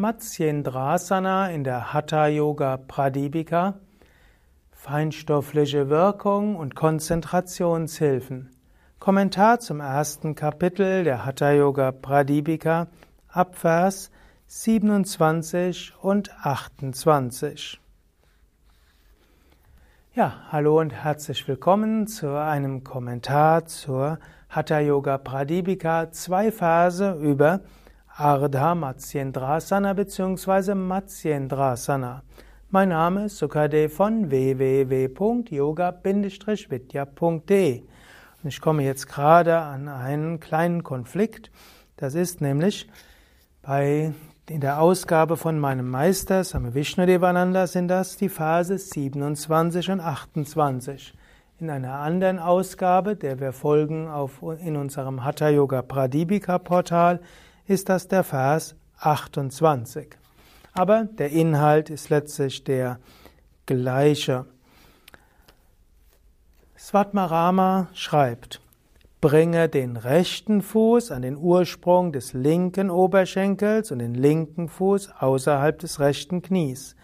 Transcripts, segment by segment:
Matsyendrasana in der Hatha Yoga Pradipika. Feinstoffliche Wirkung und Konzentrationshilfen. Kommentar zum ersten Kapitel der Hatha Yoga Pradipika Abvers 27 und 28. Ja, hallo und herzlich willkommen zu einem Kommentar zur Hatha Yoga Pradipika, zwei Verse über Ardha Matsyendrasana bzw. Matsyendrasana. Mein Name ist Sukadev von www.yoga-vidya.de und ich komme jetzt gerade an einen kleinen Konflikt. Das ist nämlich bei in der Ausgabe von meinem Meister, Same Vishnudevananda, sind das die Phase 27 und 28. In einer anderen Ausgabe, der wir folgen auf, in unserem Hatha Yoga Pradipika Portal, ist das der Vers 28. Aber der Inhalt ist letztlich der gleiche. Svatmarama schreibt, Bringe den rechten Fuß an den Ursprung des linken Oberschenkels und den linken Fuß außerhalb des rechten Knies.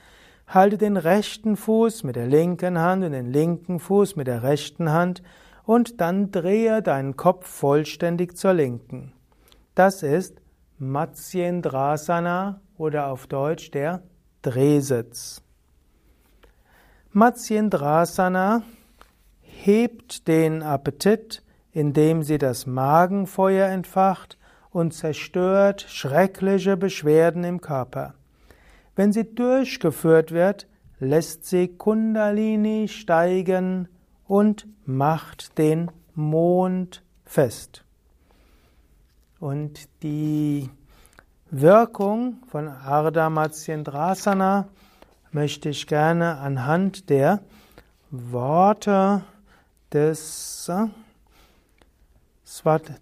Halte den rechten Fuß mit der linken Hand und den linken Fuß mit der rechten Hand und dann drehe deinen Kopf vollständig zur linken. Das ist Matsyendrasana oder auf Deutsch der Drehsitz. Matsyendrasana hebt den Appetit, indem sie das Magenfeuer entfacht und zerstört schreckliche Beschwerden im Körper. Wenn sie durchgeführt wird, lässt sie Kundalini steigen und macht den Mond fest. Und die Wirkung von Ardha Matsyendrasana möchte ich gerne anhand der Worte des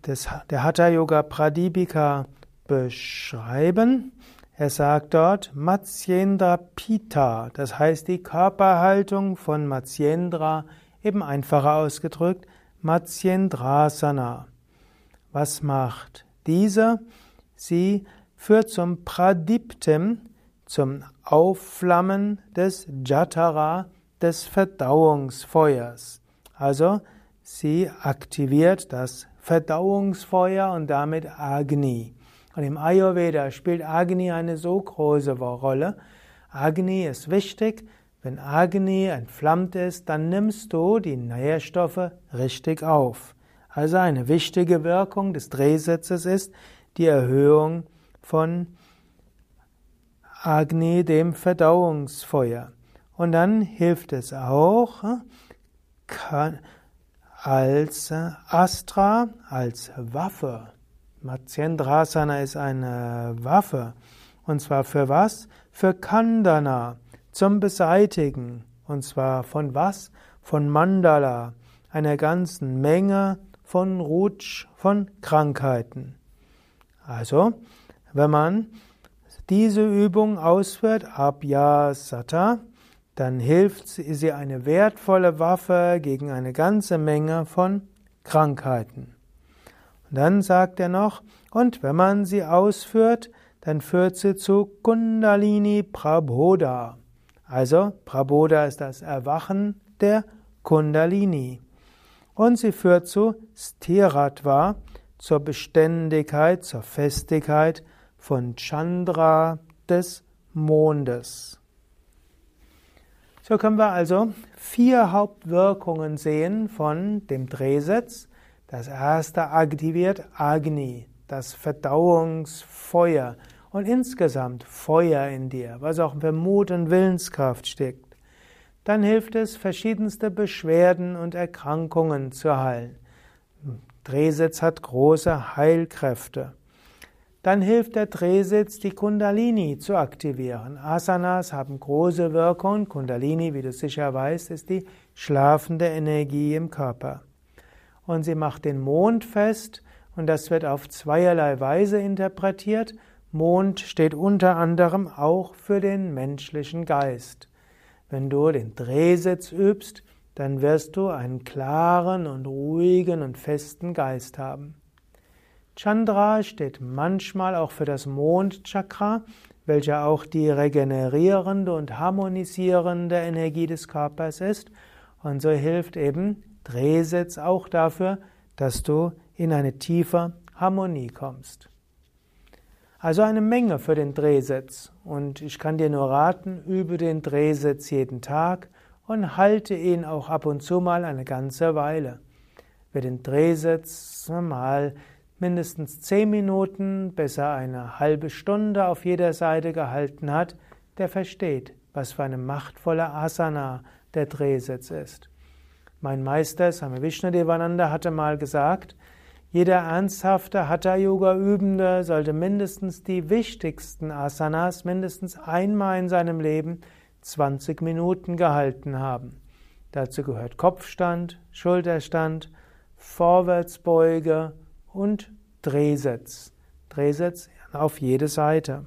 des, der Hatha Yoga Pradipika beschreiben. Er sagt dort Matsyendra Pita, das heißt die Körperhaltung von Matsyendra, eben einfacher ausgedrückt, Matsyendrasana. Was macht diese? Sie führt zum Pradiptim, zum Aufflammen des Jatara, des Verdauungsfeuers. Also sie aktiviert das Verdauungsfeuer und damit Agni. Und im Ayurveda spielt Agni eine so große Rolle. Agni ist wichtig. Wenn Agni entflammt ist, dann nimmst du die Nährstoffe richtig auf. Also eine wichtige Wirkung des Drehsitzes ist die Erhöhung von Agni, dem Verdauungsfeuer. Und dann hilft es auch, als Astra, als Waffe. Matsyendrasana ist eine Waffe. Und zwar für was? Für Kandana, zum Beseitigen. Und zwar von was? Von Mandala, einer ganzen Menge von Rutsch, von Krankheiten. Also, wenn man diese Übung ausführt, Abhyasata, dann hilft sie eine wertvolle Waffe gegen eine ganze Menge von Krankheiten. Und dann sagt er noch, und wenn man sie ausführt, dann führt sie zu Kundalini Prabodha. Also Prabodha ist das Erwachen der Kundalini. Und sie führt zu Stiratva, zur Beständigkeit, zur Festigkeit von Chandra des Mondes. So können wir also vier Hauptwirkungen sehen von dem Drehsitz. Das erste aktiviert Agni, das Verdauungsfeuer und insgesamt Feuer in dir, was auch für Mut und Willenskraft steckt. Dann hilft es, verschiedenste Beschwerden und Erkrankungen zu heilen. Drehsitz hat große Heilkräfte. Dann hilft der Drehsitz, die Kundalini zu aktivieren. Asanas haben große Wirkung. Kundalini, wie du sicher weißt, ist die schlafende Energie im Körper. Und sie macht den Mond fest und das wird auf zweierlei Weise interpretiert. Mond steht unter anderem auch für den menschlichen Geist. Wenn du den Drehsitz übst, dann wirst du einen klaren und ruhigen und festen Geist haben. Chandra steht manchmal auch für das Mondchakra, welcher auch die regenerierende und harmonisierende Energie des Körpers ist. Und so hilft eben Drehsitz auch dafür, dass du in eine tiefe Harmonie kommst. Also eine Menge für den Drehsitz. Und ich kann dir nur raten, übe den Drehsitz jeden Tag und halte ihn auch ab und zu mal eine ganze Weile. Wer den Drehsitz mal mindestens zehn Minuten, besser eine halbe Stunde auf jeder Seite gehalten hat, der versteht, was für eine machtvolle Asana der Drehsitz ist. Mein Meister Swami Vishnudevananda hatte mal gesagt, jeder ernsthafte Hatha-Yoga-Übende sollte mindestens die wichtigsten Asanas mindestens einmal in seinem Leben 20 Minuten gehalten haben. Dazu gehört Kopfstand, Schulterstand, Vorwärtsbeuge und Drehsitz. Drehsitz auf jede Seite.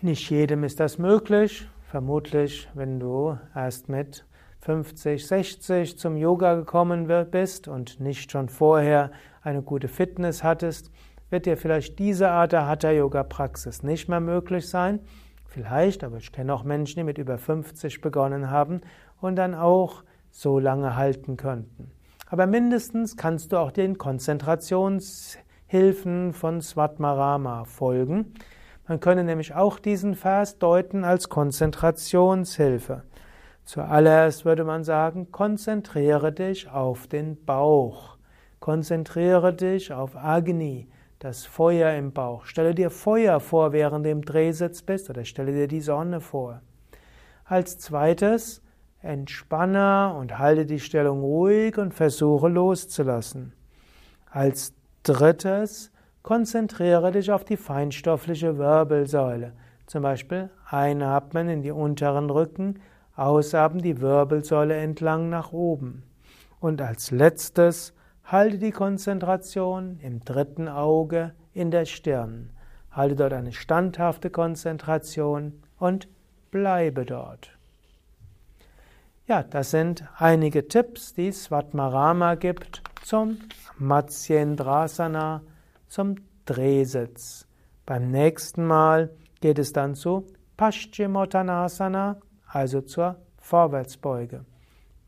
Nicht jedem ist das möglich. Vermutlich, wenn du erst mit 50, 60 zum Yoga gekommen bist und nicht schon vorher eine gute Fitness hattest, wird dir vielleicht diese Art der Hatha-Yoga-Praxis nicht mehr möglich sein. Vielleicht, aber ich kenne auch Menschen, die mit über 50 begonnen haben und dann auch so lange halten könnten. Aber mindestens kannst du auch den Konzentrationshilfen von Svatmarama folgen. Man könne nämlich auch diesen Vers deuten als Konzentrationshilfe. Zuallererst würde man sagen, konzentriere dich auf den Bauch. Konzentriere dich auf Agni, das Feuer im Bauch. Stelle dir Feuer vor, während du im Drehsitz bist, oder stelle dir die Sonne vor. Als zweites, entspanne und halte die Stellung ruhig und versuche loszulassen. Als drittes, konzentriere dich auf die feinstoffliche Wirbelsäule. Zum Beispiel einatmen in die unteren Rücken, Ausatmen die Wirbelsäule entlang nach oben. Und als letztes halte die Konzentration im dritten Auge in der Stirn. Halte dort eine standhafte Konzentration und bleibe dort. Ja, das sind einige Tipps, die Svatmarama gibt zum Matsyendrasana, zum Drehsitz. Beim nächsten Mal geht es dann zu Paschimottanasana, also zur Vorwärtsbeuge.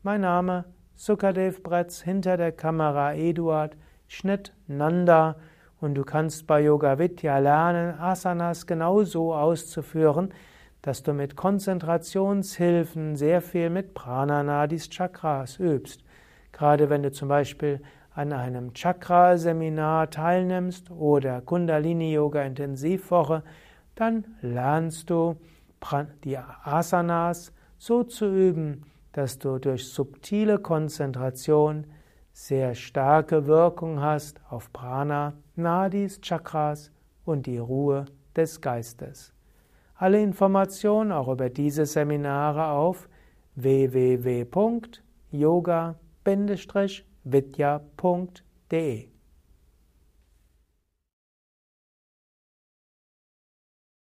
Mein Name Sukadev Bretz, hinter der Kamera Eduard, Schnitt Nanda und du kannst bei Yoga Vidya lernen, Asanas genau so auszuführen, dass du mit Konzentrationshilfen sehr viel mit Prananadis Chakras übst. Gerade wenn du zum Beispiel an einem Chakra-Seminar teilnimmst oder Kundalini-Yoga-Intensivwoche, dann lernst du die Asanas so zu üben, dass du durch subtile Konzentration sehr starke Wirkung hast auf Prana, Nadis, Chakras und die Ruhe des Geistes. Alle Informationen auch über diese Seminare auf www.yoga-vidya.de